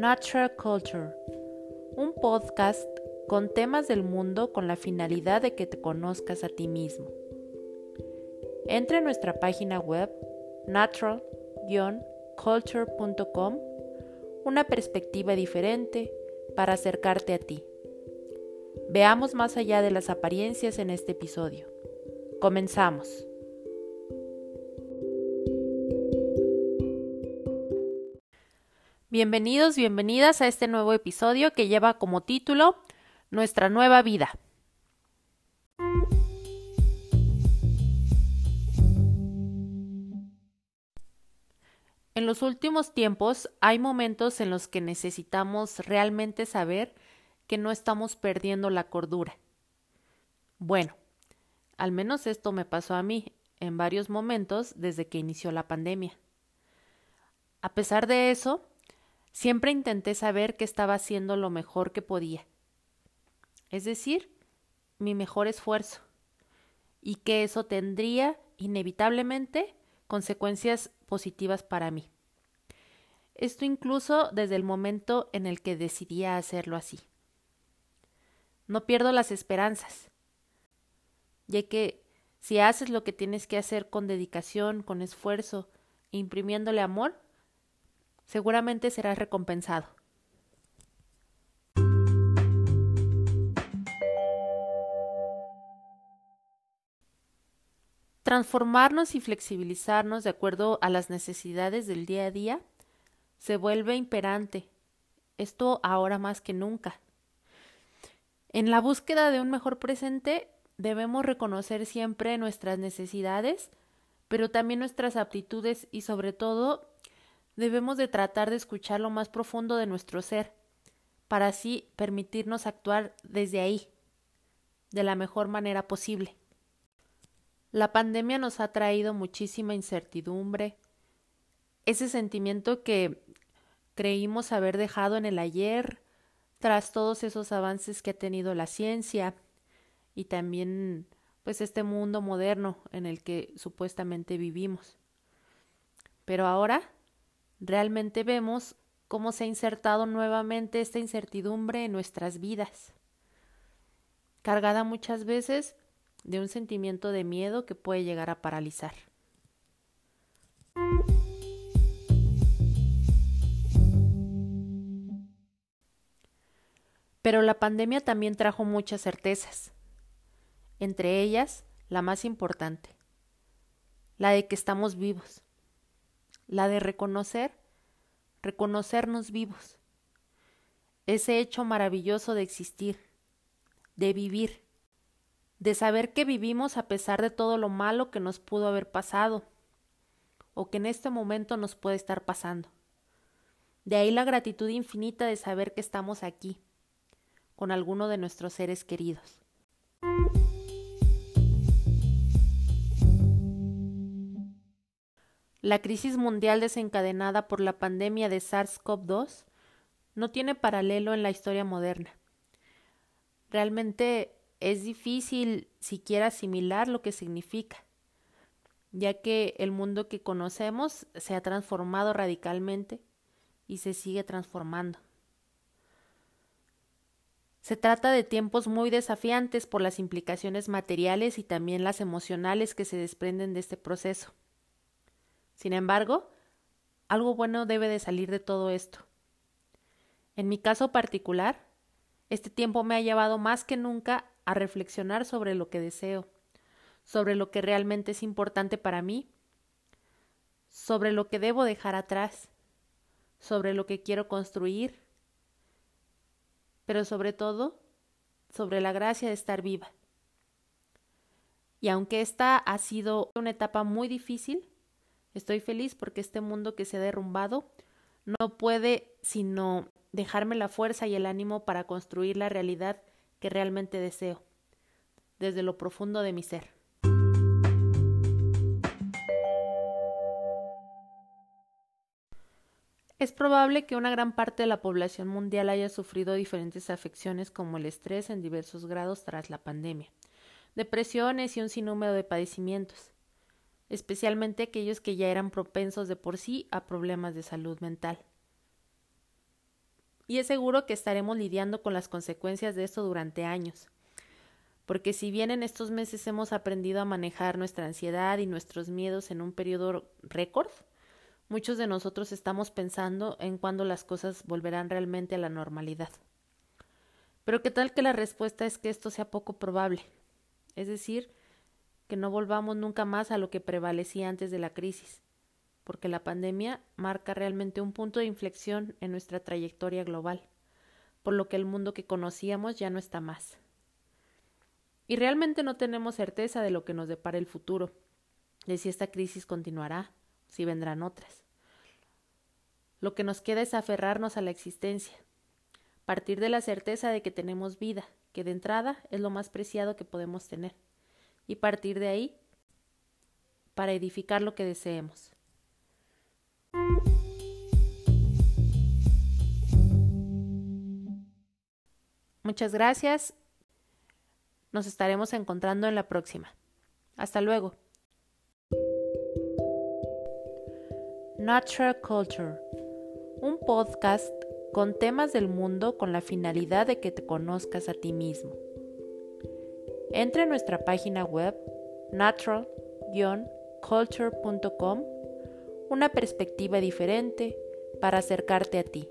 Natural Culture, un podcast con temas del mundo con la finalidad de que te conozcas a ti mismo. Entra en nuestra página web natural-culture.com, una perspectiva diferente para acercarte a ti. Veamos más allá de las apariencias en este episodio. Comenzamos. Bienvenidos, bienvenidas a este nuevo episodio que lleva como título Nuestra nueva vida. En los últimos tiempos hay momentos en los que necesitamos realmente saber que no estamos perdiendo la cordura. Bueno, al menos esto me pasó a mí en varios momentos desde que inició la pandemia. A pesar de eso, Siempre intenté saber que estaba haciendo lo mejor que podía, es decir, mi mejor esfuerzo, y que eso tendría inevitablemente consecuencias positivas para mí. Esto incluso desde el momento en el que decidí hacerlo así. No pierdo las esperanzas, ya que si haces lo que tienes que hacer con dedicación, con esfuerzo, imprimiéndole amor, seguramente serás recompensado. Transformarnos y flexibilizarnos de acuerdo a las necesidades del día a día se vuelve imperante, esto ahora más que nunca. En la búsqueda de un mejor presente debemos reconocer siempre nuestras necesidades, pero también nuestras aptitudes y sobre todo debemos de tratar de escuchar lo más profundo de nuestro ser, para así permitirnos actuar desde ahí, de la mejor manera posible. La pandemia nos ha traído muchísima incertidumbre, ese sentimiento que creímos haber dejado en el ayer, tras todos esos avances que ha tenido la ciencia y también pues este mundo moderno en el que supuestamente vivimos. Pero ahora realmente vemos cómo se ha insertado nuevamente esta incertidumbre en nuestras vidas, cargada muchas veces de un sentimiento de miedo que puede llegar a paralizar. Pero la pandemia también trajo muchas certezas, entre ellas la más importante, la de que estamos vivos la de reconocer, reconocernos vivos, ese hecho maravilloso de existir, de vivir, de saber que vivimos a pesar de todo lo malo que nos pudo haber pasado o que en este momento nos puede estar pasando. De ahí la gratitud infinita de saber que estamos aquí, con alguno de nuestros seres queridos. La crisis mundial desencadenada por la pandemia de SARS-CoV-2 no tiene paralelo en la historia moderna. Realmente es difícil siquiera asimilar lo que significa, ya que el mundo que conocemos se ha transformado radicalmente y se sigue transformando. Se trata de tiempos muy desafiantes por las implicaciones materiales y también las emocionales que se desprenden de este proceso. Sin embargo, algo bueno debe de salir de todo esto. En mi caso particular, este tiempo me ha llevado más que nunca a reflexionar sobre lo que deseo, sobre lo que realmente es importante para mí, sobre lo que debo dejar atrás, sobre lo que quiero construir, pero sobre todo sobre la gracia de estar viva. Y aunque esta ha sido una etapa muy difícil, Estoy feliz porque este mundo que se ha derrumbado no puede sino dejarme la fuerza y el ánimo para construir la realidad que realmente deseo, desde lo profundo de mi ser. Es probable que una gran parte de la población mundial haya sufrido diferentes afecciones como el estrés en diversos grados tras la pandemia, depresiones y un sinnúmero de padecimientos especialmente aquellos que ya eran propensos de por sí a problemas de salud mental. Y es seguro que estaremos lidiando con las consecuencias de esto durante años. Porque si bien en estos meses hemos aprendido a manejar nuestra ansiedad y nuestros miedos en un periodo récord, muchos de nosotros estamos pensando en cuándo las cosas volverán realmente a la normalidad. Pero qué tal que la respuesta es que esto sea poco probable, es decir, que no volvamos nunca más a lo que prevalecía antes de la crisis, porque la pandemia marca realmente un punto de inflexión en nuestra trayectoria global, por lo que el mundo que conocíamos ya no está más. Y realmente no tenemos certeza de lo que nos depara el futuro, de si esta crisis continuará, si vendrán otras. Lo que nos queda es aferrarnos a la existencia, partir de la certeza de que tenemos vida, que de entrada es lo más preciado que podemos tener, y partir de ahí para edificar lo que deseemos. Muchas gracias. Nos estaremos encontrando en la próxima. Hasta luego. Natural Culture, un podcast con temas del mundo con la finalidad de que te conozcas a ti mismo. Entra en nuestra página web natural-culture.com una perspectiva diferente para acercarte a ti.